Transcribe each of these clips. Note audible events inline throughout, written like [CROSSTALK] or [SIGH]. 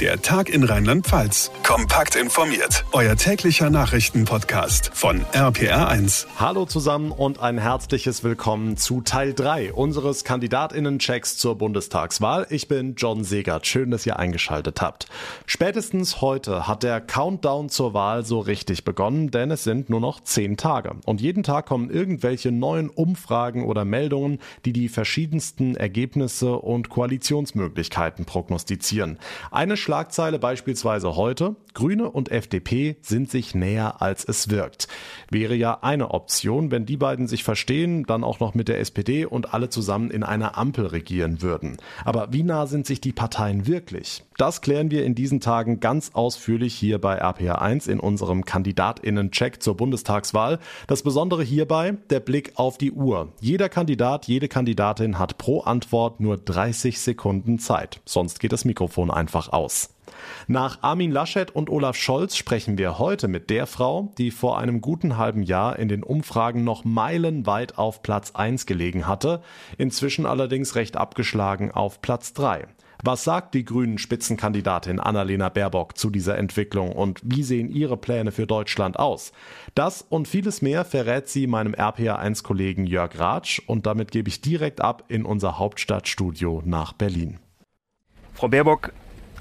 Der Tag in Rheinland-Pfalz. Kompakt informiert. Euer täglicher Nachrichtenpodcast von RPR1. Hallo zusammen und ein herzliches Willkommen zu Teil 3 unseres Kandidatinnen-Checks zur Bundestagswahl. Ich bin John Segert. Schön, dass ihr eingeschaltet habt. Spätestens heute hat der Countdown zur Wahl so richtig begonnen, denn es sind nur noch zehn Tage. Und jeden Tag kommen irgendwelche neuen Umfragen oder Meldungen, die die verschiedensten Ergebnisse und Koalitionsmöglichkeiten prognostizieren. Eine Schlagzeile beispielsweise heute, Grüne und FDP sind sich näher als es wirkt. Wäre ja eine Option, wenn die beiden sich verstehen, dann auch noch mit der SPD und alle zusammen in einer Ampel regieren würden. Aber wie nah sind sich die Parteien wirklich? Das klären wir in diesen Tagen ganz ausführlich hier bei RPA1 in unserem Kandidatinnen-Check zur Bundestagswahl. Das Besondere hierbei, der Blick auf die Uhr. Jeder Kandidat, jede Kandidatin hat pro Antwort nur 30 Sekunden Zeit. Sonst geht das Mikrofon einfach aus. Nach Armin Laschet und Olaf Scholz sprechen wir heute mit der Frau, die vor einem guten halben Jahr in den Umfragen noch meilenweit auf Platz 1 gelegen hatte, inzwischen allerdings recht abgeschlagen auf Platz 3. Was sagt die grünen Spitzenkandidatin Annalena Baerbock zu dieser Entwicklung und wie sehen ihre Pläne für Deutschland aus? Das und vieles mehr verrät sie meinem RPA1-Kollegen Jörg Ratsch und damit gebe ich direkt ab in unser Hauptstadtstudio nach Berlin. Frau Baerbock,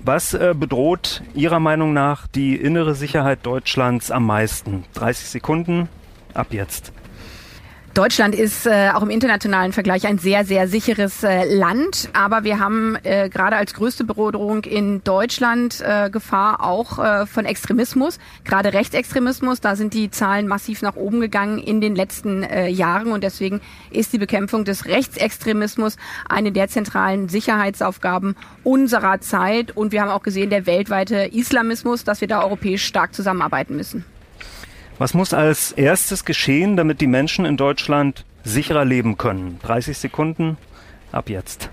was äh, bedroht Ihrer Meinung nach die innere Sicherheit Deutschlands am meisten? 30 Sekunden ab jetzt. Deutschland ist äh, auch im internationalen Vergleich ein sehr, sehr sicheres äh, Land. Aber wir haben äh, gerade als größte Bedrohung in Deutschland äh, Gefahr auch äh, von Extremismus, gerade Rechtsextremismus. Da sind die Zahlen massiv nach oben gegangen in den letzten äh, Jahren. Und deswegen ist die Bekämpfung des Rechtsextremismus eine der zentralen Sicherheitsaufgaben unserer Zeit. Und wir haben auch gesehen, der weltweite Islamismus, dass wir da europäisch stark zusammenarbeiten müssen. Was muss als erstes geschehen, damit die Menschen in Deutschland sicherer leben können? 30 Sekunden ab jetzt.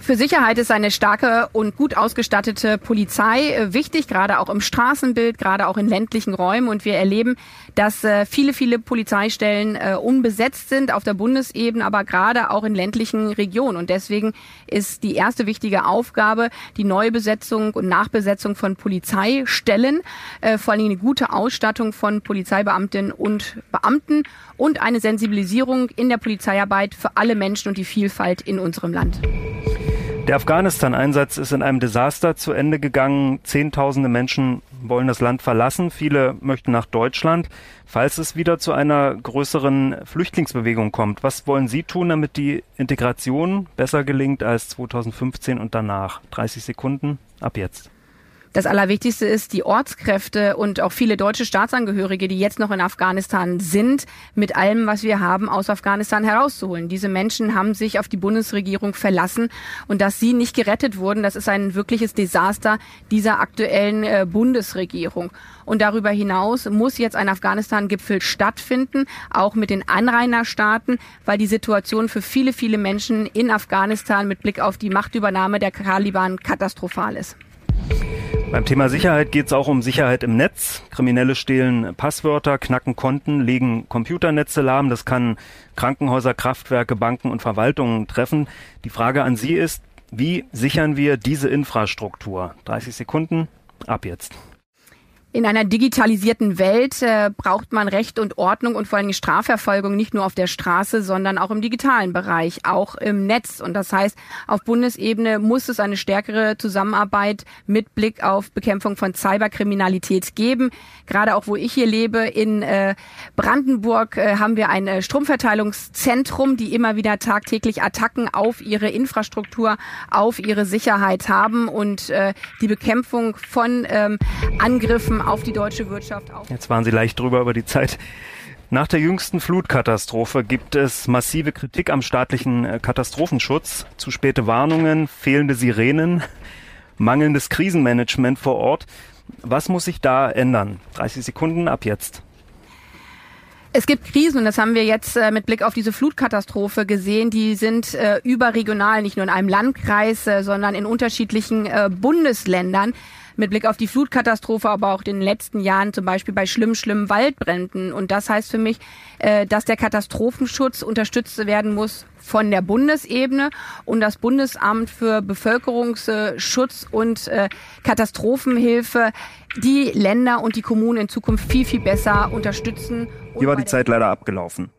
Für Sicherheit ist eine starke und gut ausgestattete Polizei äh, wichtig, gerade auch im Straßenbild, gerade auch in ländlichen Räumen. Und wir erleben, dass äh, viele, viele Polizeistellen äh, unbesetzt sind auf der Bundesebene, aber gerade auch in ländlichen Regionen. Und deswegen ist die erste wichtige Aufgabe die Neubesetzung und Nachbesetzung von Polizeistellen, vor allem eine gute Ausstattung von Polizeibeamtinnen und Beamten und eine Sensibilisierung in der Polizeiarbeit für alle Menschen und die Vielfalt in unserem Land. Der Afghanistan-Einsatz ist in einem Desaster zu Ende gegangen. Zehntausende Menschen wollen das Land verlassen. Viele möchten nach Deutschland. Falls es wieder zu einer größeren Flüchtlingsbewegung kommt, was wollen Sie tun, damit die Integration besser gelingt als 2015 und danach? 30 Sekunden ab jetzt. Das Allerwichtigste ist, die Ortskräfte und auch viele deutsche Staatsangehörige, die jetzt noch in Afghanistan sind, mit allem, was wir haben, aus Afghanistan herauszuholen. Diese Menschen haben sich auf die Bundesregierung verlassen und dass sie nicht gerettet wurden, das ist ein wirkliches Desaster dieser aktuellen äh, Bundesregierung. Und darüber hinaus muss jetzt ein Afghanistan-Gipfel stattfinden, auch mit den Anrainerstaaten, weil die Situation für viele, viele Menschen in Afghanistan mit Blick auf die Machtübernahme der Taliban katastrophal ist. Beim Thema Sicherheit geht es auch um Sicherheit im Netz. Kriminelle stehlen Passwörter, knacken Konten, legen Computernetze lahm. Das kann Krankenhäuser, Kraftwerke, Banken und Verwaltungen treffen. Die Frage an Sie ist, wie sichern wir diese Infrastruktur? 30 Sekunden, ab jetzt. In einer digitalisierten Welt äh, braucht man Recht und Ordnung und vor allem Strafverfolgung nicht nur auf der Straße, sondern auch im digitalen Bereich, auch im Netz. Und das heißt, auf Bundesebene muss es eine stärkere Zusammenarbeit mit Blick auf Bekämpfung von Cyberkriminalität geben. Gerade auch wo ich hier lebe, in äh, Brandenburg, äh, haben wir ein äh, Stromverteilungszentrum, die immer wieder tagtäglich Attacken auf ihre Infrastruktur, auf ihre Sicherheit haben und äh, die Bekämpfung von ähm, Angriffen auf die deutsche Wirtschaft. Auf Jetzt waren Sie leicht drüber über die Zeit. Nach der jüngsten Flutkatastrophe gibt es massive Kritik am staatlichen äh, Katastrophenschutz, zu späte Warnungen, fehlende Sirenen, [LAUGHS] mangelndes Krisenmanagement vor Ort. Was muss sich da ändern? 30 Sekunden ab jetzt. Es gibt Krisen und das haben wir jetzt äh, mit Blick auf diese Flutkatastrophe gesehen. Die sind äh, überregional, nicht nur in einem Landkreis, äh, sondern in unterschiedlichen äh, Bundesländern mit Blick auf die Flutkatastrophe, aber auch in den letzten Jahren zum Beispiel bei schlimm, schlimmen Waldbränden. Und das heißt für mich, äh, dass der Katastrophenschutz unterstützt werden muss von der Bundesebene und das Bundesamt für Bevölkerungsschutz und äh, Katastrophenhilfe die Länder und die Kommunen in Zukunft viel, viel besser unterstützen. Hier war die Zeit leider abgelaufen.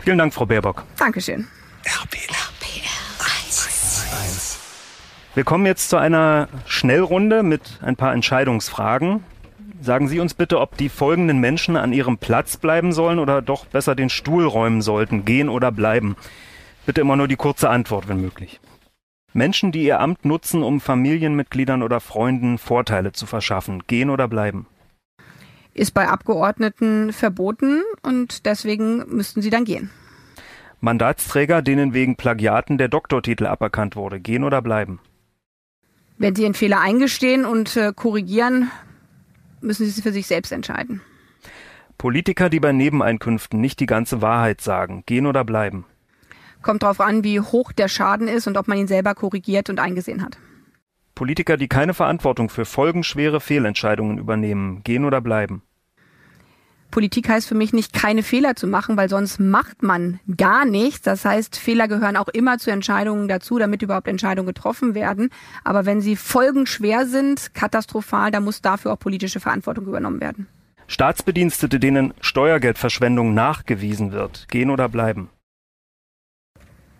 Vielen Dank, Frau Baerbock. Dankeschön. RPR. Wir kommen jetzt zu einer Schnellrunde mit ein paar Entscheidungsfragen. Sagen Sie uns bitte, ob die folgenden Menschen an ihrem Platz bleiben sollen oder doch besser den Stuhl räumen sollten, gehen oder bleiben. Bitte immer nur die kurze Antwort, wenn möglich. Menschen, die ihr Amt nutzen, um Familienmitgliedern oder Freunden Vorteile zu verschaffen, gehen oder bleiben. Ist bei Abgeordneten verboten und deswegen müssten sie dann gehen. Mandatsträger, denen wegen Plagiaten der Doktortitel aberkannt wurde, gehen oder bleiben. Wenn sie ihren Fehler eingestehen und äh, korrigieren, müssen sie es für sich selbst entscheiden. Politiker, die bei Nebeneinkünften nicht die ganze Wahrheit sagen, gehen oder bleiben. Kommt darauf an, wie hoch der Schaden ist und ob man ihn selber korrigiert und eingesehen hat. Politiker, die keine Verantwortung für folgenschwere Fehlentscheidungen übernehmen, gehen oder bleiben. Politik heißt für mich nicht, keine Fehler zu machen, weil sonst macht man gar nichts. Das heißt, Fehler gehören auch immer zu Entscheidungen dazu, damit überhaupt Entscheidungen getroffen werden. Aber wenn sie folgenschwer sind, katastrophal, dann muss dafür auch politische Verantwortung übernommen werden. Staatsbedienstete, denen Steuergeldverschwendung nachgewiesen wird, gehen oder bleiben.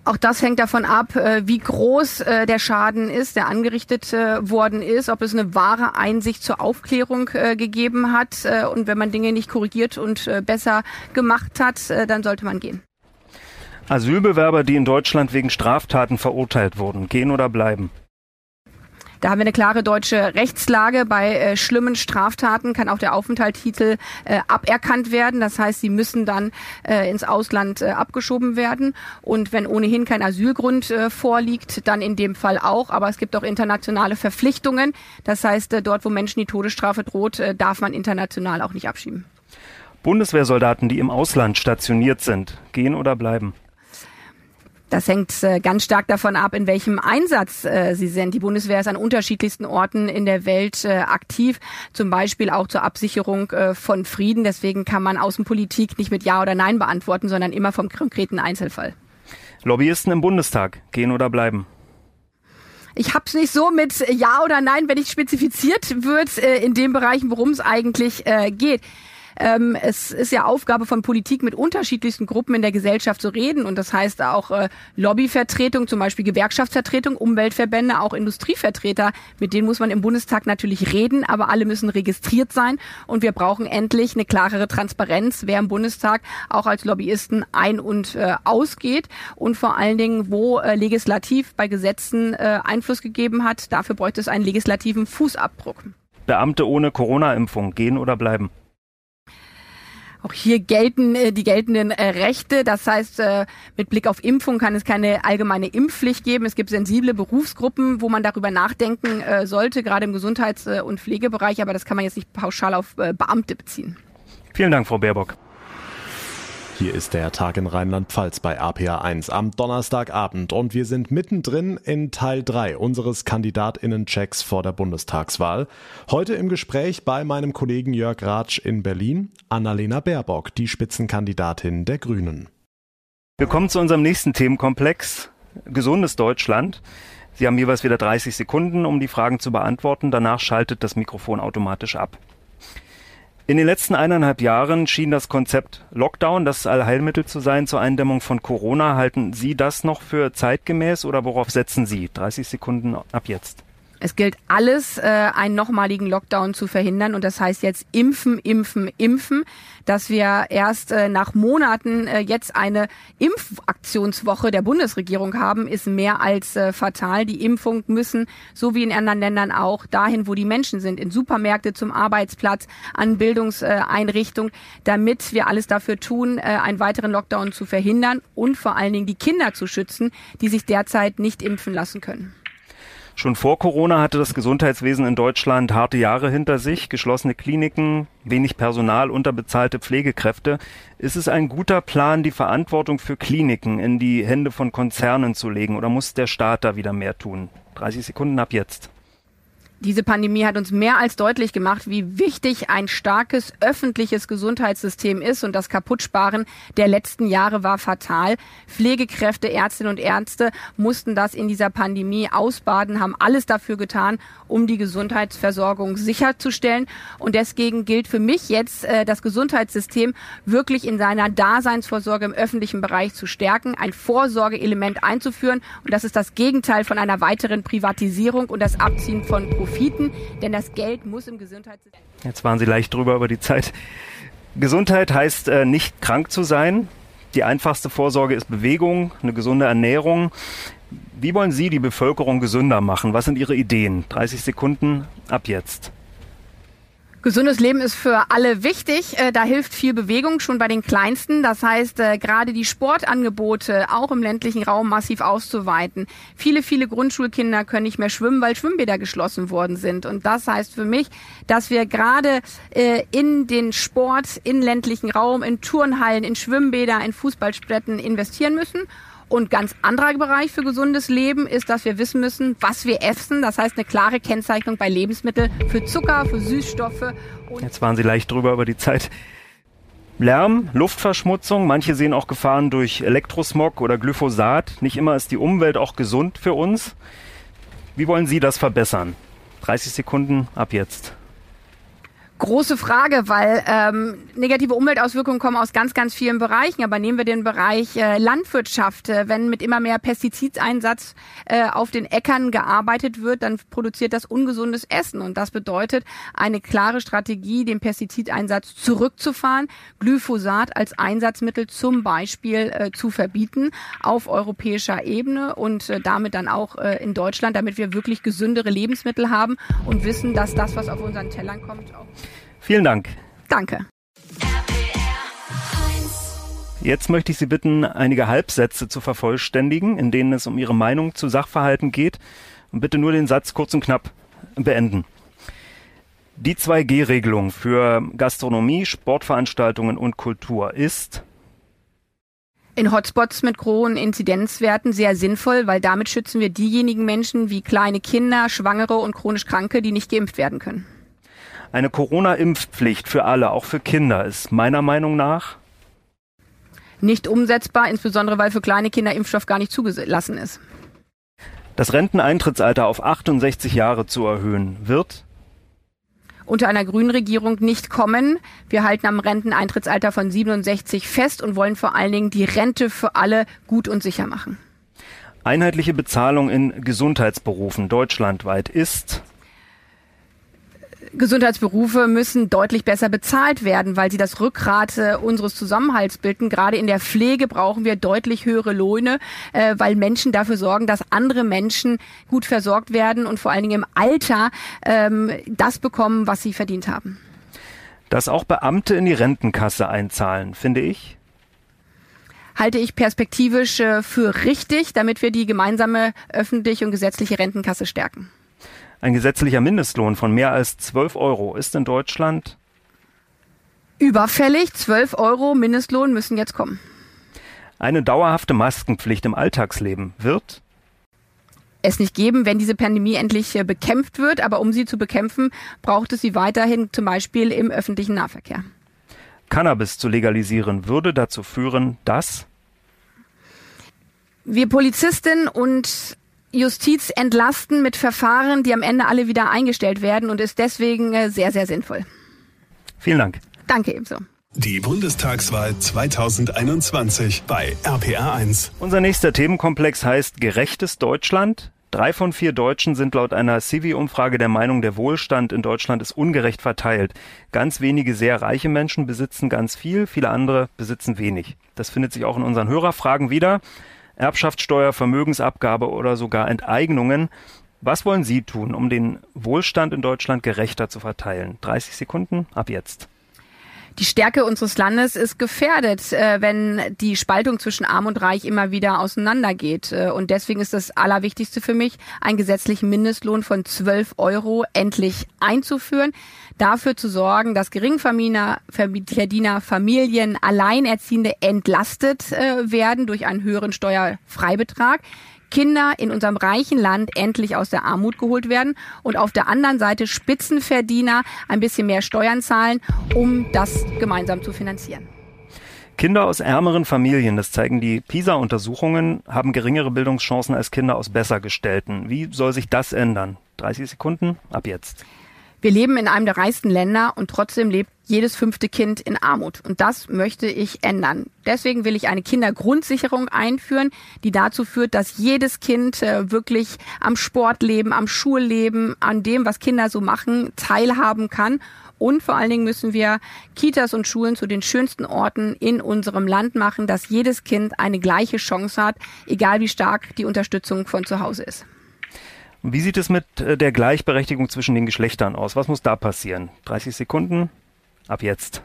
Auch das hängt davon ab, äh, wie groß äh, der Schaden ist, der angerichtet äh, worden ist, ob es eine wahre Einsicht zur Aufklärung gegeben hat. Und wenn man Dinge nicht korrigiert und besser gemacht hat, dann sollte man gehen. Asylbewerber, die in Deutschland wegen Straftaten verurteilt wurden, gehen oder bleiben. Da haben wir eine klare deutsche Rechtslage. Bei äh, schlimmen Straftaten kann auch der Aufenthaltstitel äh, aberkannt werden. Das heißt, sie müssen dann äh, ins Ausland äh, abgeschoben werden. Und wenn ohnehin kein Asylgrund äh, vorliegt, dann in dem Fall auch. Aber es gibt auch internationale Verpflichtungen. Das heißt, äh, dort, wo Menschen die Todesstrafe droht, äh, darf man international auch nicht abschieben. Bundeswehrsoldaten, die im Ausland stationiert sind, gehen oder bleiben? Das hängt äh, ganz stark davon ab, in welchem Einsatz äh, sie sind. Die Bundeswehr ist an unterschiedlichsten Orten in der Welt äh, aktiv, zum Beispiel auch zur Absicherung von Frieden. Deswegen kann man Außenpolitik nicht mit Ja oder Nein beantworten, sondern immer vom konkreten Einzelfall. Lobbyisten im Bundestag gehen oder bleiben? Ich hab's nicht so mit Ja oder Nein, wenn nicht spezifiziert wird in den Bereichen, worum es eigentlich geht. Ähm, es ist ja Aufgabe von Politik, mit unterschiedlichsten Gruppen in der Gesellschaft zu reden. Und das heißt auch äh, Lobbyvertretung, zum Beispiel Gewerkschaftsvertretung, Umweltverbände, auch Industrievertreter. Mit denen muss man im Bundestag natürlich reden, aber alle müssen registriert sein. Und wir brauchen endlich eine klarere Transparenz, wer im Bundestag auch als Lobbyisten ein- und äh, ausgeht. Und vor allen Dingen, wo äh, legislativ bei Gesetzen äh, Einfluss gegeben hat. Dafür bräuchte es einen legislativen Fußabdruck. Beamte ohne Corona-Impfung gehen oder bleiben? Auch hier gelten äh, die geltenden äh, Rechte. Das heißt, äh, mit Blick auf Impfung kann es keine allgemeine Impfpflicht geben. Es gibt sensible Berufsgruppen, wo man darüber nachdenken äh, sollte, gerade im Gesundheits- äh, und Pflegebereich. Aber das kann man jetzt nicht pauschal auf äh, Beamte beziehen. Vielen Dank, Frau Baerbock. Hier ist der Tag in Rheinland-Pfalz bei APA1 am Donnerstagabend und wir sind mittendrin in Teil 3 unseres Kandidatinnen-Checks vor der Bundestagswahl. Heute im Gespräch bei meinem Kollegen Jörg Ratsch in Berlin, Annalena Baerbock, die Spitzenkandidatin der Grünen. Wir kommen zu unserem nächsten Themenkomplex, gesundes Deutschland. Sie haben jeweils wieder 30 Sekunden, um die Fragen zu beantworten. Danach schaltet das Mikrofon automatisch ab. In den letzten eineinhalb Jahren schien das Konzept Lockdown das Allheilmittel zu sein zur Eindämmung von Corona. Halten Sie das noch für zeitgemäß oder worauf setzen Sie? 30 Sekunden ab jetzt. Es gilt alles, äh, einen nochmaligen Lockdown zu verhindern. Und das heißt jetzt impfen, impfen, impfen. Dass wir erst äh, nach Monaten äh, jetzt eine Impfaktionswoche der Bundesregierung haben, ist mehr als äh, fatal. Die Impfung müssen, so wie in anderen Ländern auch, dahin, wo die Menschen sind, in Supermärkte, zum Arbeitsplatz, an Bildungseinrichtungen, damit wir alles dafür tun, äh, einen weiteren Lockdown zu verhindern und vor allen Dingen die Kinder zu schützen, die sich derzeit nicht impfen lassen können. Schon vor Corona hatte das Gesundheitswesen in Deutschland harte Jahre hinter sich, geschlossene Kliniken, wenig Personal, unterbezahlte Pflegekräfte. Ist es ein guter Plan, die Verantwortung für Kliniken in die Hände von Konzernen zu legen oder muss der Staat da wieder mehr tun? 30 Sekunden ab jetzt. Diese Pandemie hat uns mehr als deutlich gemacht, wie wichtig ein starkes öffentliches Gesundheitssystem ist und das Kaputtsparen der letzten Jahre war fatal. Pflegekräfte, Ärztinnen und Ärzte mussten das in dieser Pandemie ausbaden, haben alles dafür getan, um die Gesundheitsversorgung sicherzustellen. Und deswegen gilt für mich jetzt, äh, das Gesundheitssystem wirklich in seiner Daseinsvorsorge im öffentlichen Bereich zu stärken, ein Vorsorgeelement einzuführen. Und das ist das Gegenteil von einer weiteren Privatisierung und das Abziehen von Profit. Profiten, denn das Geld muss im Gesundheitssystem. Jetzt waren Sie leicht drüber über die Zeit. Gesundheit heißt äh, nicht krank zu sein. Die einfachste Vorsorge ist Bewegung, eine gesunde Ernährung. Wie wollen Sie die Bevölkerung gesünder machen? Was sind Ihre Ideen? 30 Sekunden ab jetzt. Gesundes Leben ist für alle wichtig. Äh, da hilft viel Bewegung schon bei den Kleinsten. Das heißt, äh, gerade die Sportangebote auch im ländlichen Raum massiv auszuweiten. Viele, viele Grundschulkinder können nicht mehr schwimmen, weil Schwimmbäder geschlossen worden sind. Und das heißt für mich, dass wir gerade äh, in den Sport, in ländlichen Raum, in Turnhallen, in Schwimmbäder, in Fußballstätten investieren müssen. Und ganz anderer Bereich für gesundes Leben ist, dass wir wissen müssen, was wir essen. Das heißt, eine klare Kennzeichnung bei Lebensmitteln für Zucker, für Süßstoffe. Jetzt waren Sie leicht drüber über die Zeit. Lärm, Luftverschmutzung, manche sehen auch Gefahren durch Elektrosmog oder Glyphosat. Nicht immer ist die Umwelt auch gesund für uns. Wie wollen Sie das verbessern? 30 Sekunden ab jetzt große Frage, weil ähm, negative Umweltauswirkungen kommen aus ganz, ganz vielen Bereichen. Aber nehmen wir den Bereich äh, Landwirtschaft. Äh, wenn mit immer mehr Pestizideinsatz äh, auf den Äckern gearbeitet wird, dann produziert das ungesundes Essen. Und das bedeutet eine klare Strategie, den Pestizideinsatz zurückzufahren, Glyphosat als Einsatzmittel zum Beispiel äh, zu verbieten auf europäischer Ebene und äh, damit dann auch äh, in Deutschland, damit wir wirklich gesündere Lebensmittel haben und wissen, dass das, was auf unseren Tellern kommt, auch Vielen Dank. Danke. Jetzt möchte ich Sie bitten, einige Halbsätze zu vervollständigen, in denen es um Ihre Meinung zu Sachverhalten geht. Und bitte nur den Satz kurz und knapp beenden. Die 2G-Regelung für Gastronomie, Sportveranstaltungen und Kultur ist in Hotspots mit hohen Inzidenzwerten sehr sinnvoll, weil damit schützen wir diejenigen Menschen wie kleine Kinder, Schwangere und chronisch Kranke, die nicht geimpft werden können. Eine Corona-Impfpflicht für alle, auch für Kinder, ist meiner Meinung nach nicht umsetzbar, insbesondere weil für kleine Kinder Impfstoff gar nicht zugelassen ist. Das Renteneintrittsalter auf 68 Jahre zu erhöhen wird unter einer grünen Regierung nicht kommen. Wir halten am Renteneintrittsalter von 67 fest und wollen vor allen Dingen die Rente für alle gut und sicher machen. Einheitliche Bezahlung in Gesundheitsberufen deutschlandweit ist Gesundheitsberufe müssen deutlich besser bezahlt werden, weil sie das Rückgrat äh, unseres Zusammenhalts bilden. Gerade in der Pflege brauchen wir deutlich höhere Löhne, äh, weil Menschen dafür sorgen, dass andere Menschen gut versorgt werden und vor allen Dingen im Alter ähm, das bekommen, was sie verdient haben. Dass auch Beamte in die Rentenkasse einzahlen, finde ich halte ich perspektivisch äh, für richtig, damit wir die gemeinsame öffentliche und gesetzliche Rentenkasse stärken. Ein gesetzlicher Mindestlohn von mehr als 12 Euro ist in Deutschland überfällig. 12 Euro Mindestlohn müssen jetzt kommen. Eine dauerhafte Maskenpflicht im Alltagsleben wird es nicht geben, wenn diese Pandemie endlich äh, bekämpft wird. Aber um sie zu bekämpfen, braucht es sie weiterhin zum Beispiel im öffentlichen Nahverkehr. Cannabis zu legalisieren würde dazu führen, dass wir Polizistinnen und Justiz entlasten mit Verfahren, die am Ende alle wieder eingestellt werden und ist deswegen äh, sehr, sehr sinnvoll. Vielen Dank. Danke ebenso. Die Bundestagswahl 2021 bei RPR1. Unser nächster Themenkomplex heißt Gerechtes Deutschland. Drei von vier Deutschen sind laut einer Civi-Umfrage der Meinung, der Wohlstand in Deutschland ist ungerecht verteilt. Ganz wenige sehr reiche Menschen besitzen ganz viel, viele andere besitzen wenig. Das findet sich auch in unseren Hörerfragen wieder. Erbschaftssteuer, Vermögensabgabe oder sogar Enteignungen. Was wollen Sie tun, um den Wohlstand in Deutschland gerechter zu verteilen? 30 Sekunden ab jetzt. Die Stärke unseres Landes ist gefährdet, äh, wenn die Spaltung zwischen Arm und Reich immer wieder auseinandergeht. Äh, und deswegen ist das Allerwichtigste für mich, einen gesetzlichen Mindestlohn von 12 Euro endlich einzuführen. Dafür zu sorgen, dass Geringverdiener, Verdiener, Familien, Alleinerziehende entlastet äh, werden durch einen höheren Steuerfreibetrag Kinder in unserem reichen Land endlich aus der Armut geholt werden und auf der anderen Seite Spitzenverdiener ein bisschen mehr Steuern zahlen, um das gemeinsam zu finanzieren. Kinder aus ärmeren Familien, das zeigen die PISA-Untersuchungen, haben geringere Bildungschancen als Kinder aus besser gestellten. Wie soll sich das ändern? 30 Sekunden ab jetzt. Wir leben in einem der reichsten Länder und trotzdem lebt jedes fünfte Kind in Armut. Und das möchte ich ändern. Deswegen will ich eine Kindergrundsicherung einführen, die dazu führt, dass jedes Kind äh, wirklich am Sportleben, am Schulleben, an dem, was Kinder so machen, teilhaben kann. Und vor allen Dingen müssen wir Kitas und Schulen zu den schönsten Orten in unserem Land machen, dass jedes Kind eine gleiche Chance hat, egal wie stark die Unterstützung von zu Hause ist. Wie sieht es mit äh, der Gleichberechtigung zwischen den Geschlechtern aus? Was muss da passieren? 30 Sekunden ab jetzt.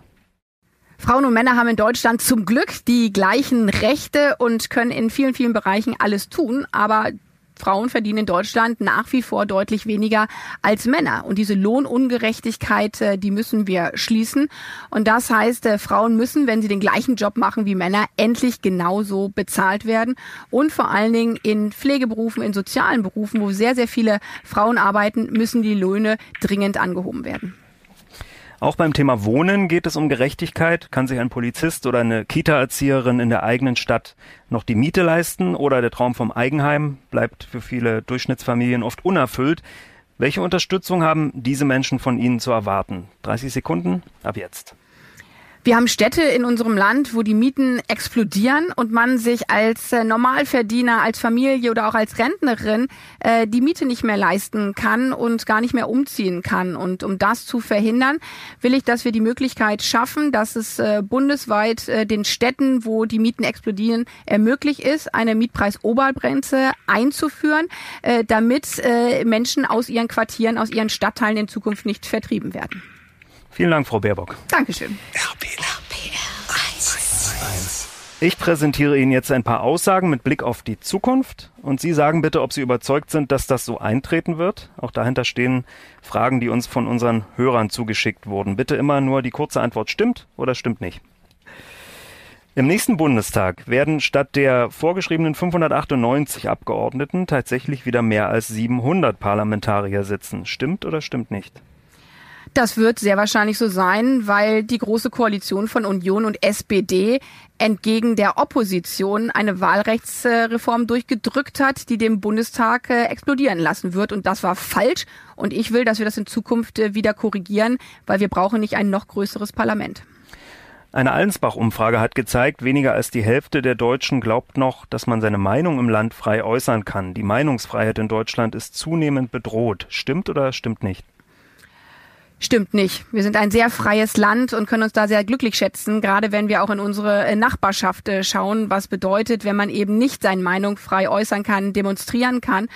Frauen und Männer haben in Deutschland zum Glück die gleichen Rechte und können in vielen, vielen Bereichen alles tun. Aber Frauen verdienen in Deutschland nach wie vor deutlich weniger als Männer. Und diese Lohnungerechtigkeit, äh, die müssen wir schließen. Und das heißt, äh, Frauen müssen, wenn sie den gleichen Job machen wie Männer, endlich genauso bezahlt werden. Und vor allen Dingen in Pflegeberufen, in sozialen Berufen, wo sehr, sehr viele Frauen arbeiten, müssen die Löhne dringend angehoben werden. Auch beim Thema Wohnen geht es um Gerechtigkeit. Kann sich ein Polizist oder eine Kita-Erzieherin in der eigenen Stadt noch die Miete leisten oder der Traum vom Eigenheim bleibt für viele Durchschnittsfamilien oft unerfüllt. Welche Unterstützung haben diese Menschen von Ihnen zu erwarten? 30 Sekunden ab jetzt. Wir haben Städte in unserem Land, wo die Mieten explodieren und man sich als äh, Normalverdiener, als Familie oder auch als Rentnerin äh, die Miete nicht mehr leisten kann und gar nicht mehr umziehen kann. Und um das zu verhindern, will ich, dass wir die Möglichkeit schaffen, dass es äh, bundesweit äh, den Städten, wo die Mieten explodieren, ermöglicht ist, eine Mietpreisobergrenze einzuführen, äh, damit äh, Menschen aus ihren Quartieren, aus ihren Stadtteilen in Zukunft nicht vertrieben werden. Vielen Dank, Frau Baerbock. Dankeschön. Ich präsentiere Ihnen jetzt ein paar Aussagen mit Blick auf die Zukunft und Sie sagen bitte, ob Sie überzeugt sind, dass das so eintreten wird. Auch dahinter stehen Fragen, die uns von unseren Hörern zugeschickt wurden. Bitte immer nur die kurze Antwort stimmt oder stimmt nicht. Im nächsten Bundestag werden statt der vorgeschriebenen 598 Abgeordneten tatsächlich wieder mehr als 700 Parlamentarier sitzen. Stimmt oder stimmt nicht? Das wird sehr wahrscheinlich so sein, weil die große Koalition von Union und SPD entgegen der Opposition eine Wahlrechtsreform durchgedrückt hat, die den Bundestag äh, explodieren lassen wird. Und das war falsch. Und ich will, dass wir das in Zukunft äh, wieder korrigieren, weil wir brauchen nicht ein noch größeres Parlament. Eine Allensbach-Umfrage hat gezeigt, weniger als die Hälfte der Deutschen glaubt noch, dass man seine Meinung im Land frei äußern kann. Die Meinungsfreiheit in Deutschland ist zunehmend bedroht. Stimmt oder stimmt nicht? Stimmt nicht. Wir sind ein sehr freies Land und können uns da sehr glücklich schätzen, gerade wenn wir auch in unsere äh, Nachbarschaft äh, schauen, was bedeutet, wenn man eben nicht seine Meinung frei äußern kann, demonstrieren kann.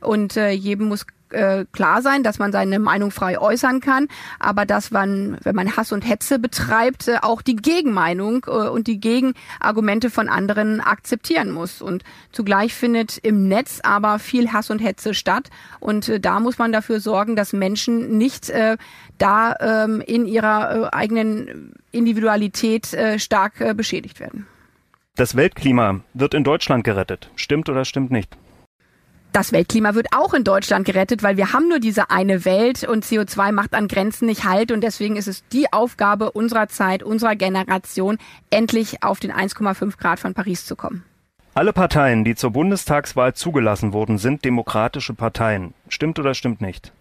Und äh, jedem muss äh, klar sein, dass man seine Meinung frei äußern kann, aber dass man, wenn man Hass und Hetze betreibt, äh, auch die Gegenmeinung äh, und die Gegenargumente von anderen akzeptieren muss. Und zugleich findet im Netz aber viel Hass und Hetze statt. Und äh, da muss man dafür sorgen, dass Menschen nicht äh, da ähm, in ihrer äh, eigenen Individualität äh, stark äh, beschädigt werden. Das Weltklima wird in Deutschland gerettet. Stimmt oder stimmt nicht? Das Weltklima wird auch in Deutschland gerettet, weil wir haben nur diese eine Welt und CO2 macht an Grenzen nicht halt und deswegen ist es die Aufgabe unserer Zeit, unserer Generation, endlich auf den 1,5 Grad von Paris zu kommen. Alle Parteien, die zur Bundestagswahl zugelassen wurden, sind demokratische Parteien. Stimmt oder stimmt nicht?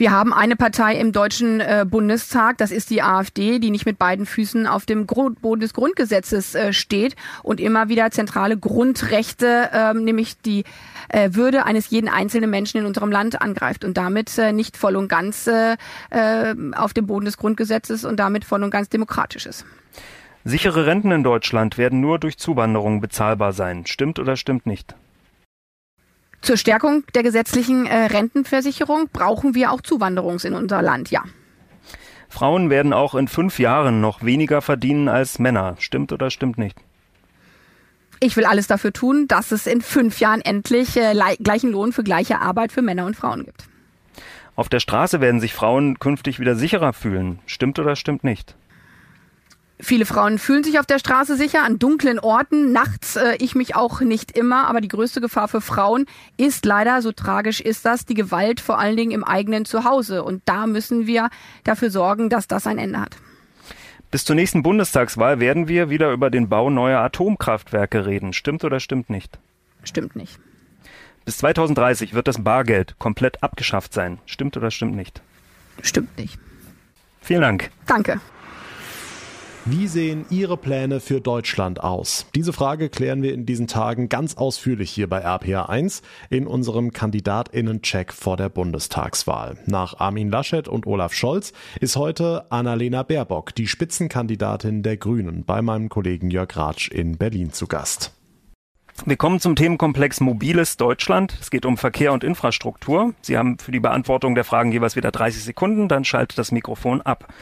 Wir haben eine Partei im Deutschen äh, Bundestag, das ist die AfD, die nicht mit beiden Füßen auf dem Boden des Grundgesetzes äh, steht und immer wieder zentrale Grundrechte, äh, nämlich die äh, Würde eines jeden einzelnen Menschen in unserem Land angreift und damit äh, nicht voll und ganz äh auf dem Boden des Grundgesetzes und damit voll und ganz demokratisch ist. Sichere Renten in Deutschland werden nur durch Zuwanderung bezahlbar sein. Stimmt oder stimmt nicht? Zur Stärkung der gesetzlichen äh, Rentenversicherung brauchen wir auch Zuwanderungs in unser Land, ja. Frauen werden auch in fünf Jahren noch weniger verdienen als Männer. Stimmt oder stimmt nicht? Ich will alles dafür tun, dass es in fünf Jahren endlich äh, gleichen Lohn für gleiche Arbeit für Männer und Frauen gibt. Auf der Straße werden sich Frauen künftig wieder sicherer fühlen. Stimmt oder stimmt nicht? Viele Frauen fühlen sich auf der Straße sicher, an dunklen Orten, nachts äh, ich mich auch nicht immer, aber die größte Gefahr für Frauen ist leider, so tragisch ist das, die Gewalt vor allen Dingen im eigenen Zuhause. Und da müssen wir dafür sorgen, dass das ein Ende hat. Bis zur nächsten Bundestagswahl werden wir wieder über den Bau neuer Atomkraftwerke reden. Stimmt oder stimmt nicht? Stimmt nicht. Bis 2030 wird das Bargeld komplett abgeschafft sein. Stimmt oder stimmt nicht? Stimmt nicht. Vielen Dank. Danke. Wie sehen Ihre Pläne für Deutschland aus? Diese Frage klären wir in diesen Tagen ganz ausführlich hier bei RPA1 in unserem Kandidatinnen-Check vor der Bundestagswahl. Nach Armin Laschet und Olaf Scholz ist heute Annalena Baerbock, die Spitzenkandidatin der Grünen, bei meinem Kollegen Jörg Ratsch in Berlin zu Gast. Wir kommen zum Themenkomplex Mobiles Deutschland. Es geht um Verkehr und Infrastruktur. Sie haben für die Beantwortung der Fragen jeweils wieder 30 Sekunden, dann schaltet das Mikrofon ab.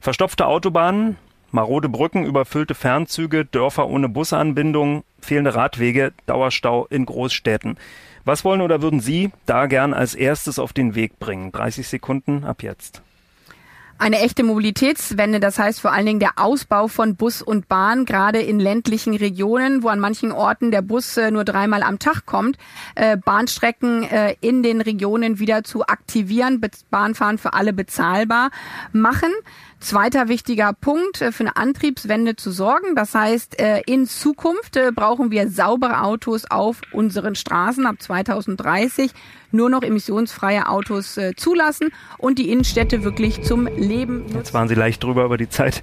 Verstopfte Autobahnen, Marode Brücken, überfüllte Fernzüge, Dörfer ohne Busanbindung, fehlende Radwege, Dauerstau in Großstädten. Was wollen oder würden Sie da gern als erstes auf den Weg bringen? 30 Sekunden ab jetzt. Eine echte Mobilitätswende, das heißt vor allen Dingen der Ausbau von Bus und Bahn, gerade in ländlichen Regionen, wo an manchen Orten der Bus äh, nur dreimal am Tag kommt, äh, Bahnstrecken äh, in den Regionen wieder zu aktivieren, Bahnfahren für alle bezahlbar machen. Zweiter wichtiger Punkt, äh, für eine Antriebswende zu sorgen. Das heißt, äh, in Zukunft äh, brauchen wir saubere Autos auf unseren Straßen ab 2030 nur noch emissionsfreie Autos zulassen und die Innenstädte wirklich zum Leben nutzen. Jetzt waren Sie leicht drüber über die Zeit.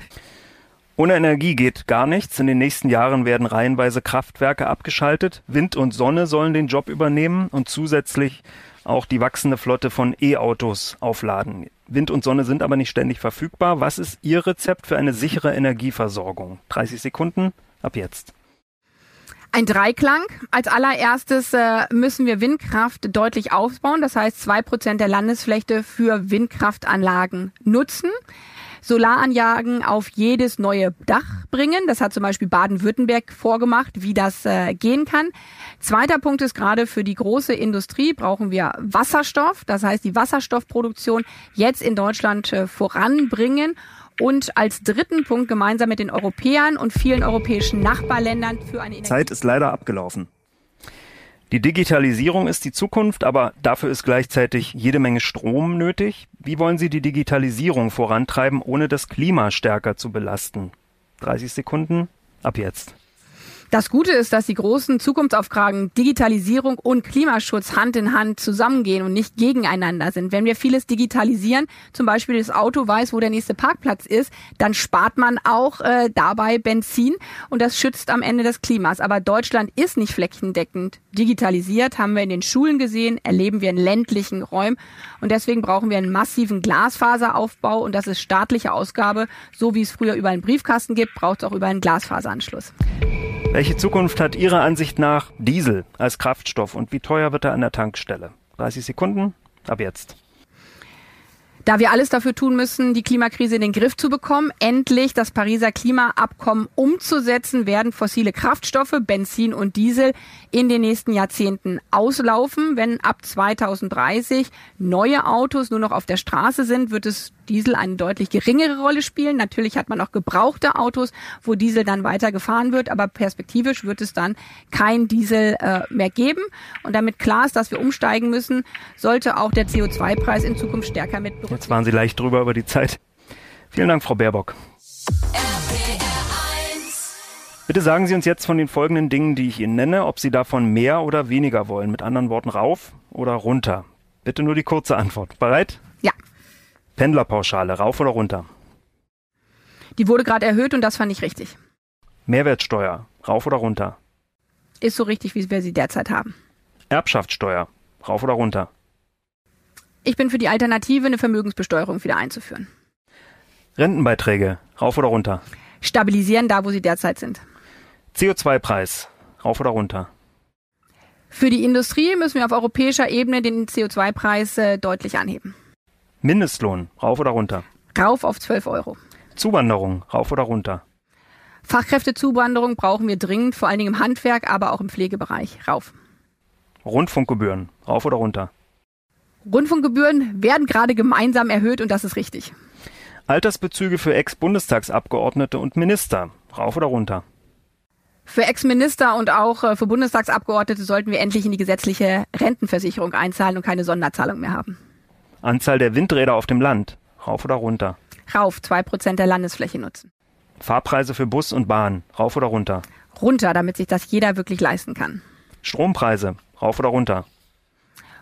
Ohne Energie geht gar nichts. In den nächsten Jahren werden reihenweise Kraftwerke abgeschaltet. Wind und Sonne sollen den Job übernehmen und zusätzlich auch die wachsende Flotte von E-Autos aufladen. Wind und Sonne sind aber nicht ständig verfügbar. Was ist Ihr Rezept für eine sichere Energieversorgung? 30 Sekunden ab jetzt. Ein Dreiklang. Als allererstes äh, müssen wir Windkraft deutlich aufbauen. Das heißt, zwei Prozent der Landesfläche für Windkraftanlagen nutzen. Solaranlagen auf jedes neue Dach bringen. Das hat zum Beispiel Baden-Württemberg vorgemacht, wie das äh, gehen kann. Zweiter Punkt ist gerade für die große Industrie brauchen wir Wasserstoff. Das heißt, die Wasserstoffproduktion jetzt in Deutschland äh, voranbringen und als dritten Punkt gemeinsam mit den Europäern und vielen europäischen Nachbarländern für eine Energie Zeit ist leider abgelaufen. Die Digitalisierung ist die Zukunft, aber dafür ist gleichzeitig jede Menge Strom nötig. Wie wollen Sie die Digitalisierung vorantreiben, ohne das Klima stärker zu belasten? 30 Sekunden ab jetzt. Das Gute ist, dass die großen Zukunftsaufgaben Digitalisierung und Klimaschutz Hand in Hand zusammengehen und nicht gegeneinander sind. Wenn wir vieles digitalisieren, zum Beispiel das Auto weiß, wo der nächste Parkplatz ist, dann spart man auch äh, dabei Benzin und das schützt am Ende das Klimas. Aber Deutschland ist nicht flächendeckend digitalisiert, haben wir in den Schulen gesehen, erleben wir in ländlichen Räumen und deswegen brauchen wir einen massiven Glasfaseraufbau und das ist staatliche Ausgabe. So wie es früher über einen Briefkasten gibt, braucht es auch über einen Glasfaseranschluss. Welche Zukunft hat Ihrer Ansicht nach Diesel als Kraftstoff und wie teuer wird er an der Tankstelle? 30 Sekunden, ab jetzt. Da wir alles dafür tun müssen, die Klimakrise in den Griff zu bekommen, endlich das Pariser Klimaabkommen umzusetzen, werden fossile Kraftstoffe, Benzin und Diesel in den nächsten Jahrzehnten auslaufen. Wenn ab 2030 neue Autos nur noch auf der Straße sind, wird es Diesel eine deutlich geringere Rolle spielen. Natürlich hat man auch gebrauchte Autos, wo Diesel dann weiter gefahren wird, aber perspektivisch wird es dann kein Diesel äh, mehr geben. Und damit klar ist, dass wir umsteigen müssen, sollte auch der CO2-Preis in Zukunft stärker mit Jetzt waren Sie leicht drüber über die Zeit. Vielen Dank, Frau Baerbock. Bitte sagen Sie uns jetzt von den folgenden Dingen, die ich Ihnen nenne, ob Sie davon mehr oder weniger wollen. Mit anderen Worten rauf oder runter. Bitte nur die kurze Antwort. Bereit? Pendlerpauschale, rauf oder runter? Die wurde gerade erhöht und das fand ich richtig. Mehrwertsteuer, rauf oder runter? Ist so richtig, wie wir sie derzeit haben. Erbschaftssteuer, rauf oder runter? Ich bin für die Alternative, eine Vermögensbesteuerung wieder einzuführen. Rentenbeiträge, rauf oder runter? Stabilisieren da, wo sie derzeit sind. CO2-Preis, rauf oder runter? Für die Industrie müssen wir auf europäischer Ebene den CO2-Preis äh, deutlich anheben. Mindestlohn, rauf oder runter? Rauf auf 12 Euro. Zuwanderung, rauf oder runter? Fachkräftezuwanderung brauchen wir dringend, vor allen Dingen im Handwerk, aber auch im Pflegebereich. Rauf. Rundfunkgebühren, rauf oder runter? Rundfunkgebühren werden gerade gemeinsam erhöht und das ist richtig. Altersbezüge für Ex-Bundestagsabgeordnete und Minister. Rauf oder runter? Für Ex-Minister und auch äh, für Bundestagsabgeordnete sollten wir endlich in die gesetzliche Rentenversicherung einzahlen und keine Sonderzahlung mehr haben. Anzahl der Windräder auf dem Land. Rauf oder runter? Rauf, zwei Prozent der Landesfläche nutzen. Fahrpreise für Bus und Bahn. Rauf oder runter? Runter, damit sich das jeder wirklich leisten kann. Strompreise. Rauf oder runter?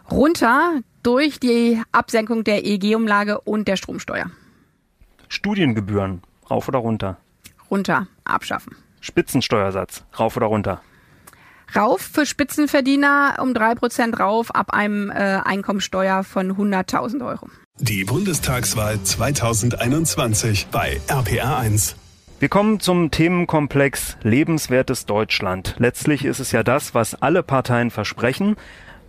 Runter durch die Absenkung der EEG-Umlage und der Stromsteuer. Studiengebühren. Rauf oder runter? Runter, abschaffen. Spitzensteuersatz. Rauf oder runter? Rauf für Spitzenverdiener um drei Prozent rauf ab einem äh, Einkommensteuer von 100.000 Euro. Die Bundestagswahl 2021 bei RPR1. Wir kommen zum Themenkomplex Lebenswertes Deutschland. Letztlich ist es ja das, was alle Parteien versprechen.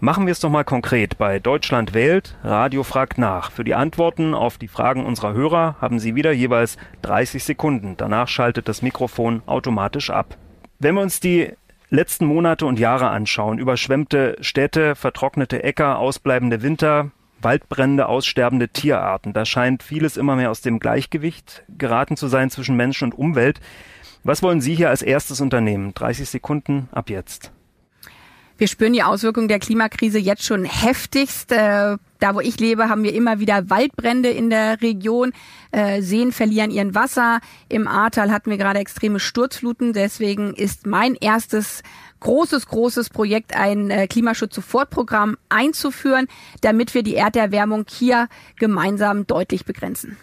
Machen wir es doch mal konkret. Bei Deutschland wählt, Radio fragt nach. Für die Antworten auf die Fragen unserer Hörer haben Sie wieder jeweils 30 Sekunden. Danach schaltet das Mikrofon automatisch ab. Wenn wir uns die letzten Monate und Jahre anschauen, überschwemmte Städte, vertrocknete Äcker, ausbleibende Winter, Waldbrände, aussterbende Tierarten, da scheint vieles immer mehr aus dem Gleichgewicht geraten zu sein zwischen Mensch und Umwelt. Was wollen Sie hier als erstes unternehmen? 30 Sekunden ab jetzt. Wir spüren die Auswirkungen der Klimakrise jetzt schon heftigst. Äh, da, wo ich lebe, haben wir immer wieder Waldbrände in der Region. Äh, Seen verlieren ihren Wasser. Im Ahrtal hatten wir gerade extreme Sturzfluten. Deswegen ist mein erstes großes, großes Projekt, ein äh, Klimaschutz-Sofortprogramm einzuführen, damit wir die Erderwärmung hier gemeinsam deutlich begrenzen.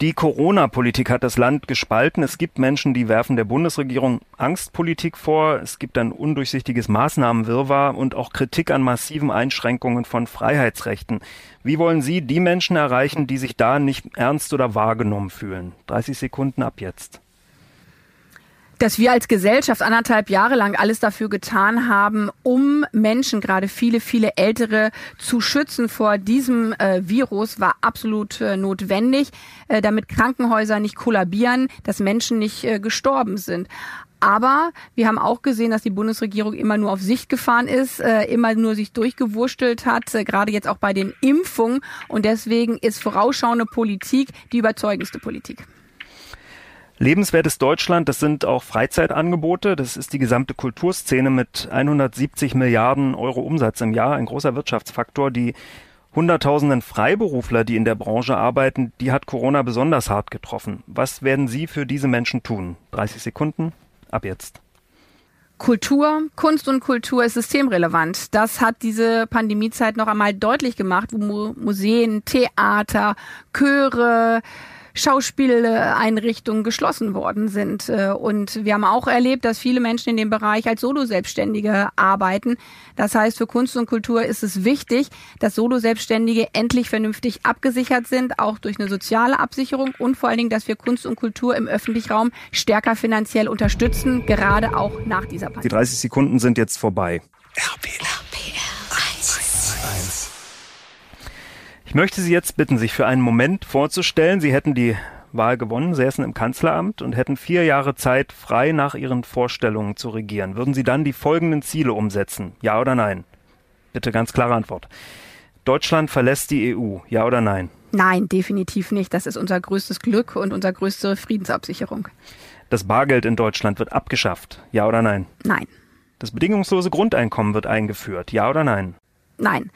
Die Corona-Politik hat das Land gespalten. Es gibt Menschen, die werfen der Bundesregierung Angstpolitik vor. Es gibt ein undurchsichtiges Maßnahmenwirrwarr und auch Kritik an massiven Einschränkungen von Freiheitsrechten. Wie wollen Sie die Menschen erreichen, die sich da nicht ernst oder wahrgenommen fühlen? 30 Sekunden ab jetzt dass wir als Gesellschaft anderthalb Jahre lang alles dafür getan haben, um Menschen, gerade viele, viele Ältere, zu schützen vor diesem äh, Virus, war absolut äh, notwendig, äh, damit Krankenhäuser nicht kollabieren, dass Menschen nicht äh, gestorben sind. Aber wir haben auch gesehen, dass die Bundesregierung immer nur auf Sicht gefahren ist, äh, immer nur sich durchgewurstelt hat, äh, gerade jetzt auch bei den Impfungen. Und deswegen ist vorausschauende Politik die überzeugendste Politik. Lebenswertes Deutschland, das sind auch Freizeitangebote. Das ist die gesamte Kulturszene mit 170 Milliarden Euro Umsatz im Jahr, ein großer Wirtschaftsfaktor. Die Hunderttausenden Freiberufler, die in der Branche arbeiten, die hat Corona besonders hart getroffen. Was werden Sie für diese Menschen tun? 30 Sekunden, ab jetzt. Kultur, Kunst und Kultur ist systemrelevant. Das hat diese Pandemiezeit noch einmal deutlich gemacht, wo Museen, Theater, Chöre, Schauspieleinrichtungen geschlossen worden sind. Äh, und wir haben auch erlebt, dass viele Menschen in dem Bereich als Solo-Selbstständige arbeiten. Das heißt, für Kunst und Kultur ist es wichtig, dass Solo-Selbstständige endlich vernünftig abgesichert sind, auch durch eine soziale Absicherung und vor allen Dingen, dass wir Kunst und Kultur im öffentlichen Raum stärker finanziell unterstützen, gerade auch nach dieser Pandemie. Die 30 Sekunden sind jetzt vorbei. RPR. Ich möchte Sie jetzt bitten, sich für einen Moment vorzustellen, Sie hätten die Wahl gewonnen, säßen im Kanzleramt und hätten vier Jahre Zeit, frei nach Ihren Vorstellungen zu regieren. Würden Sie dann die folgenden Ziele umsetzen? Ja oder nein? Bitte ganz klare Antwort. Deutschland verlässt die EU. Ja oder nein? Nein, definitiv nicht. Das ist unser größtes Glück und unsere größte Friedensabsicherung. Das Bargeld in Deutschland wird abgeschafft. Ja oder nein? Nein. Das bedingungslose Grundeinkommen wird eingeführt. Ja oder nein? Nein.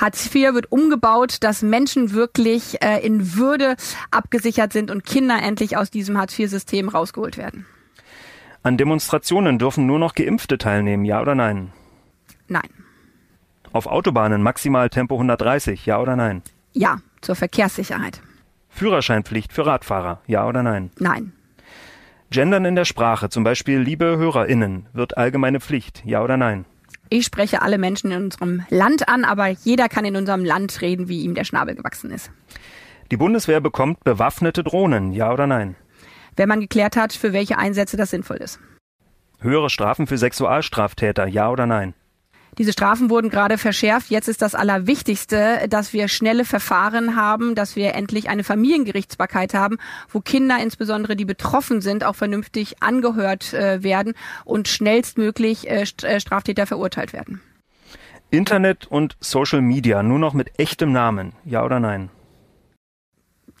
Hartz IV wird umgebaut, dass Menschen wirklich äh, in Würde abgesichert sind und Kinder endlich aus diesem Hartz IV-System rausgeholt werden. An Demonstrationen dürfen nur noch Geimpfte teilnehmen, ja oder nein? Nein. Auf Autobahnen maximal Tempo 130, ja oder nein? Ja, zur Verkehrssicherheit. Führerscheinpflicht für Radfahrer, ja oder nein? Nein. Gendern in der Sprache, zum Beispiel liebe HörerInnen, wird allgemeine Pflicht, ja oder nein? Ich spreche alle Menschen in unserem Land an, aber jeder kann in unserem Land reden, wie ihm der Schnabel gewachsen ist. Die Bundeswehr bekommt bewaffnete Drohnen, ja oder nein? Wenn man geklärt hat, für welche Einsätze das sinnvoll ist. Höhere Strafen für Sexualstraftäter, ja oder nein? Diese Strafen wurden gerade verschärft. Jetzt ist das Allerwichtigste, dass wir schnelle Verfahren haben, dass wir endlich eine Familiengerichtsbarkeit haben, wo Kinder, insbesondere die betroffen sind, auch vernünftig angehört äh, werden und schnellstmöglich äh, äh, Straftäter verurteilt werden. Internet und Social Media nur noch mit echtem Namen, ja oder nein?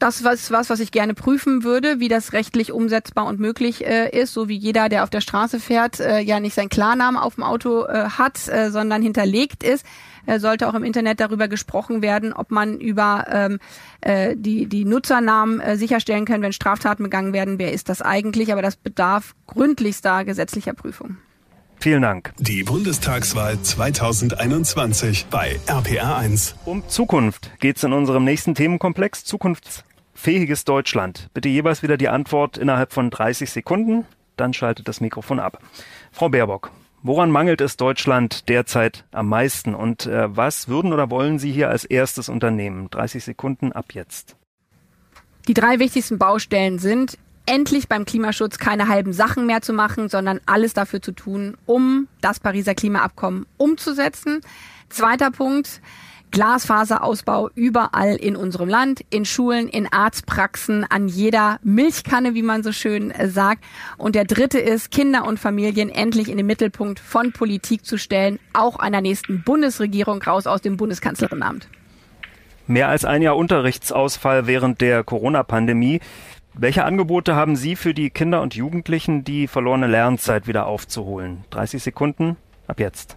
Das ist was, was ich gerne prüfen würde, wie das rechtlich umsetzbar und möglich äh, ist, so wie jeder, der auf der Straße fährt, äh, ja nicht sein Klarnamen auf dem Auto äh, hat, äh, sondern hinterlegt ist. Äh, sollte auch im Internet darüber gesprochen werden, ob man über ähm, äh, die, die Nutzernamen äh, sicherstellen kann, wenn Straftaten begangen werden. Wer ist das eigentlich? Aber das bedarf gründlichster gesetzlicher Prüfung. Vielen Dank. Die Bundestagswahl 2021 bei RPR1. Um Zukunft geht es in unserem nächsten Themenkomplex Zukunfts fähiges Deutschland? Bitte jeweils wieder die Antwort innerhalb von 30 Sekunden, dann schaltet das Mikrofon ab. Frau Baerbock, woran mangelt es Deutschland derzeit am meisten und äh, was würden oder wollen Sie hier als erstes unternehmen? 30 Sekunden ab jetzt. Die drei wichtigsten Baustellen sind endlich beim Klimaschutz keine halben Sachen mehr zu machen, sondern alles dafür zu tun, um das Pariser Klimaabkommen umzusetzen. Zweiter Punkt, Glasfaserausbau überall in unserem Land, in Schulen, in Arztpraxen, an jeder Milchkanne, wie man so schön äh, sagt. Und der dritte ist, Kinder und Familien endlich in den Mittelpunkt von Politik zu stellen, auch einer nächsten Bundesregierung raus aus dem Bundeskanzlerinnenamt. Mehr als ein Jahr Unterrichtsausfall während der Corona-Pandemie. Welche Angebote haben Sie für die Kinder und Jugendlichen, die verlorene Lernzeit wieder aufzuholen? 30 Sekunden ab jetzt.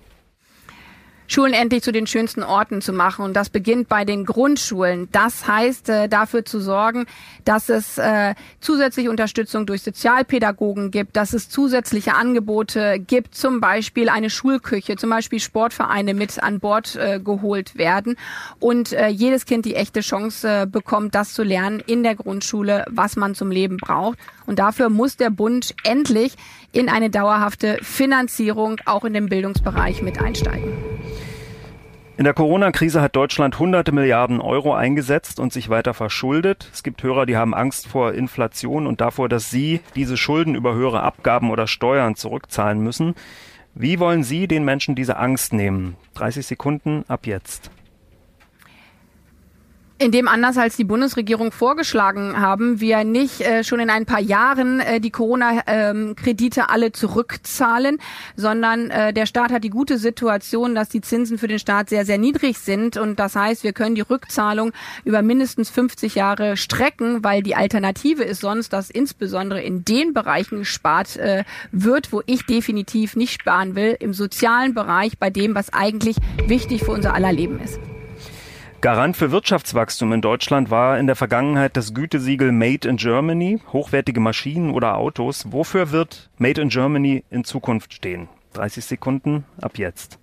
Schulen endlich zu den schönsten Orten zu machen. Und das beginnt bei den Grundschulen. Das heißt, äh, dafür zu sorgen, dass es äh, zusätzliche Unterstützung durch Sozialpädagogen gibt, dass es zusätzliche Angebote gibt, zum Beispiel eine Schulküche, zum Beispiel Sportvereine mit an Bord äh, geholt werden und äh, jedes Kind die echte Chance äh, bekommt, das zu lernen in der Grundschule, was man zum Leben braucht. Und dafür muss der Bund endlich in eine dauerhafte Finanzierung auch in dem Bildungsbereich mit einsteigen. In der Corona-Krise hat Deutschland hunderte Milliarden Euro eingesetzt und sich weiter verschuldet. Es gibt Hörer, die haben Angst vor Inflation und davor, dass sie diese Schulden über höhere Abgaben oder Steuern zurückzahlen müssen. Wie wollen Sie den Menschen diese Angst nehmen? 30 Sekunden ab jetzt. In dem anders als die Bundesregierung vorgeschlagen haben, wir nicht äh, schon in ein paar Jahren äh, die Corona-Kredite ähm, alle zurückzahlen, sondern äh, der Staat hat die gute Situation, dass die Zinsen für den Staat sehr, sehr niedrig sind. Und das heißt, wir können die Rückzahlung über mindestens 50 Jahre strecken, weil die Alternative ist sonst, dass insbesondere in den Bereichen gespart äh, wird, wo ich definitiv nicht sparen will, im sozialen Bereich, bei dem, was eigentlich wichtig für unser aller Leben ist. Garant für Wirtschaftswachstum in Deutschland war in der Vergangenheit das Gütesiegel Made in Germany, hochwertige Maschinen oder Autos. Wofür wird Made in Germany in Zukunft stehen? 30 Sekunden ab jetzt.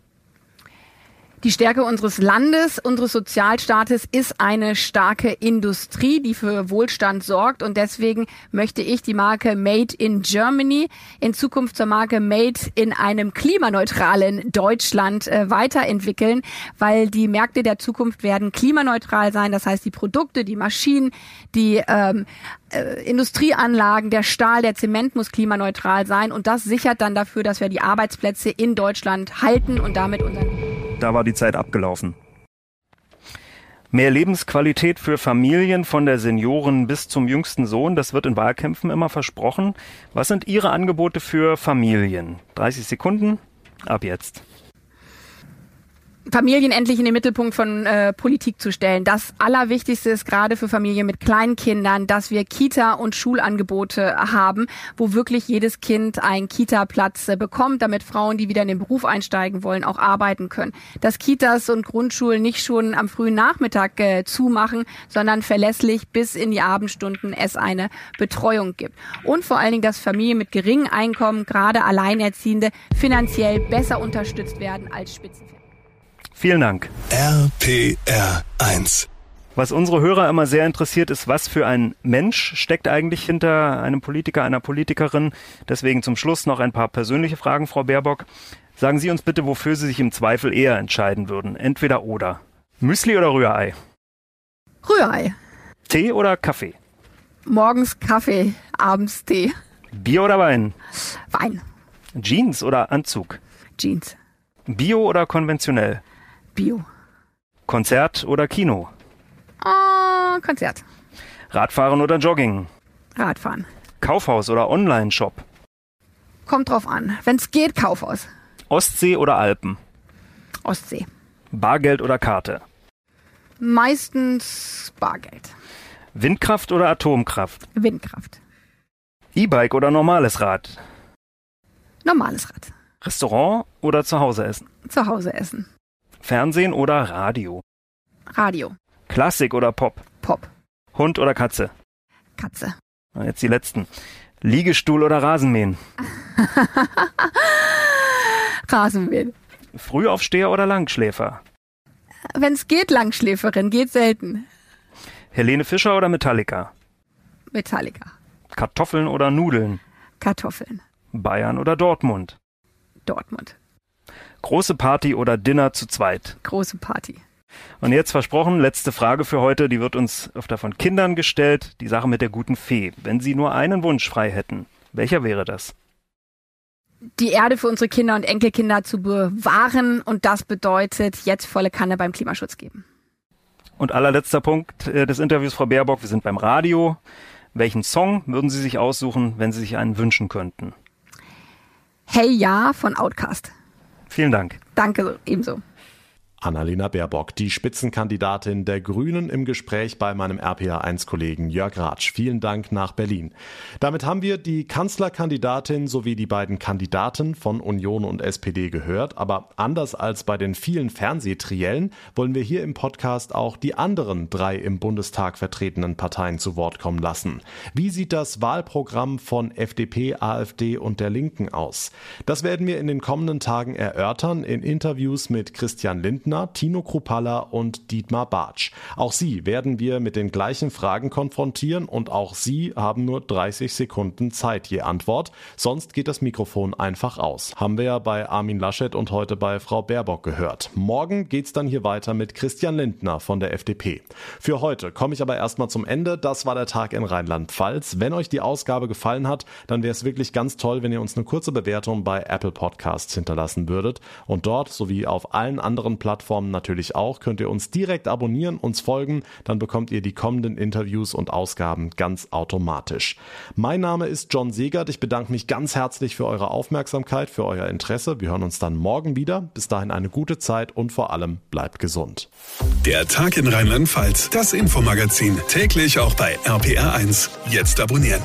Die Stärke unseres Landes, unseres Sozialstaates ist eine starke Industrie, die für Wohlstand sorgt. Und deswegen möchte ich die Marke Made in Germany in Zukunft zur Marke Made in einem klimaneutralen Deutschland äh, weiterentwickeln, weil die Märkte der Zukunft werden klimaneutral sein. Das heißt, die Produkte, die Maschinen, die ähm, äh, Industrieanlagen, der Stahl, der Zement muss klimaneutral sein. Und das sichert dann dafür, dass wir die Arbeitsplätze in Deutschland halten und damit unseren da war die Zeit abgelaufen. Mehr Lebensqualität für Familien von der Senioren bis zum jüngsten Sohn, das wird in Wahlkämpfen immer versprochen. Was sind Ihre Angebote für Familien? 30 Sekunden, ab jetzt. Familien endlich in den Mittelpunkt von äh, Politik zu stellen. Das Allerwichtigste ist gerade für Familien mit kleinen Kindern, dass wir Kita- und Schulangebote haben, wo wirklich jedes Kind einen Kita-Platz äh, bekommt, damit Frauen, die wieder in den Beruf einsteigen wollen, auch arbeiten können. Dass Kitas und Grundschulen nicht schon am frühen Nachmittag äh, zumachen, sondern verlässlich bis in die Abendstunden es eine Betreuung gibt. Und vor allen Dingen, dass Familien mit geringem Einkommen, gerade Alleinerziehende, finanziell besser unterstützt werden als Spitzenfälle. Vielen Dank. RPR 1. Was unsere Hörer immer sehr interessiert, ist, was für ein Mensch steckt eigentlich hinter einem Politiker, einer Politikerin. Deswegen zum Schluss noch ein paar persönliche Fragen, Frau Baerbock. Sagen Sie uns bitte, wofür Sie sich im Zweifel eher entscheiden würden. Entweder oder. Müsli oder Rührei? Rührei. Tee oder Kaffee? Morgens Kaffee, abends Tee. Bier oder Wein? Wein. Jeans oder Anzug? Jeans. Bio oder konventionell? Bio. Konzert oder Kino? Ah, Konzert. Radfahren oder Jogging? Radfahren. Kaufhaus oder Online-Shop? Kommt drauf an. Wenn's geht, Kaufhaus. Ostsee oder Alpen? Ostsee. Bargeld oder Karte? Meistens Bargeld. Windkraft oder Atomkraft? Windkraft. E-Bike oder normales Rad? Normales Rad. Restaurant oder zu Hause essen? Zu Hause essen. Fernsehen oder Radio? Radio. Klassik oder Pop? Pop. Hund oder Katze? Katze. Jetzt die letzten. Liegestuhl oder Rasenmähen? [LAUGHS] Rasenmähen. Frühaufsteher oder Langschläfer? Wenn es geht, Langschläferin. Geht selten. Helene Fischer oder Metallica? Metallica. Kartoffeln oder Nudeln? Kartoffeln. Bayern oder Dortmund? Dortmund. Große Party oder Dinner zu zweit? Große Party. Und jetzt versprochen, letzte Frage für heute, die wird uns öfter von Kindern gestellt, die Sache mit der guten Fee. Wenn Sie nur einen Wunsch frei hätten, welcher wäre das? Die Erde für unsere Kinder und Enkelkinder zu bewahren und das bedeutet jetzt volle Kanne beim Klimaschutz geben. Und allerletzter Punkt äh, des Interviews, Frau Baerbock, wir sind beim Radio. Welchen Song würden Sie sich aussuchen, wenn Sie sich einen wünschen könnten? Hey Ja von Outcast. Vielen Dank. Danke ebenso. Annalena Baerbock, die Spitzenkandidatin der Grünen im Gespräch bei meinem RPA1-Kollegen Jörg Ratsch. Vielen Dank nach Berlin. Damit haben wir die Kanzlerkandidatin sowie die beiden Kandidaten von Union und SPD gehört. Aber anders als bei den vielen Fernsehtriellen wollen wir hier im Podcast auch die anderen drei im Bundestag vertretenen Parteien zu Wort kommen lassen. Wie sieht das Wahlprogramm von FDP, AfD und der Linken aus? Das werden wir in den kommenden Tagen erörtern in Interviews mit Christian Lindner Lindner, Tino Kruppalla und Dietmar Bartsch. Auch sie werden wir mit den gleichen Fragen konfrontieren und auch sie haben nur 30 Sekunden Zeit je Antwort. Sonst geht das Mikrofon einfach aus. Haben wir ja bei Armin Laschet und heute bei Frau Baerbock gehört. Morgen geht's dann hier weiter mit Christian Lindner von der FDP. Für heute komme ich aber erstmal zum Ende. Das war der Tag in Rheinland-Pfalz. Wenn euch die Ausgabe gefallen hat, dann wäre es wirklich ganz toll, wenn ihr uns eine kurze Bewertung bei Apple Podcasts hinterlassen würdet. Und dort sowie auf allen anderen Plattformen Plattformen natürlich auch. Könnt ihr uns direkt abonnieren, uns folgen, dann bekommt ihr die kommenden Interviews und Ausgaben ganz automatisch. Mein Name ist John Segert. Ich bedanke mich ganz herzlich für eure Aufmerksamkeit, für euer Interesse. Wir hören uns dann morgen wieder. Bis dahin eine gute Zeit und vor allem bleibt gesund. Der Tag in Rheinland-Pfalz, das Infomagazin, täglich auch bei RPR1. Jetzt abonnieren.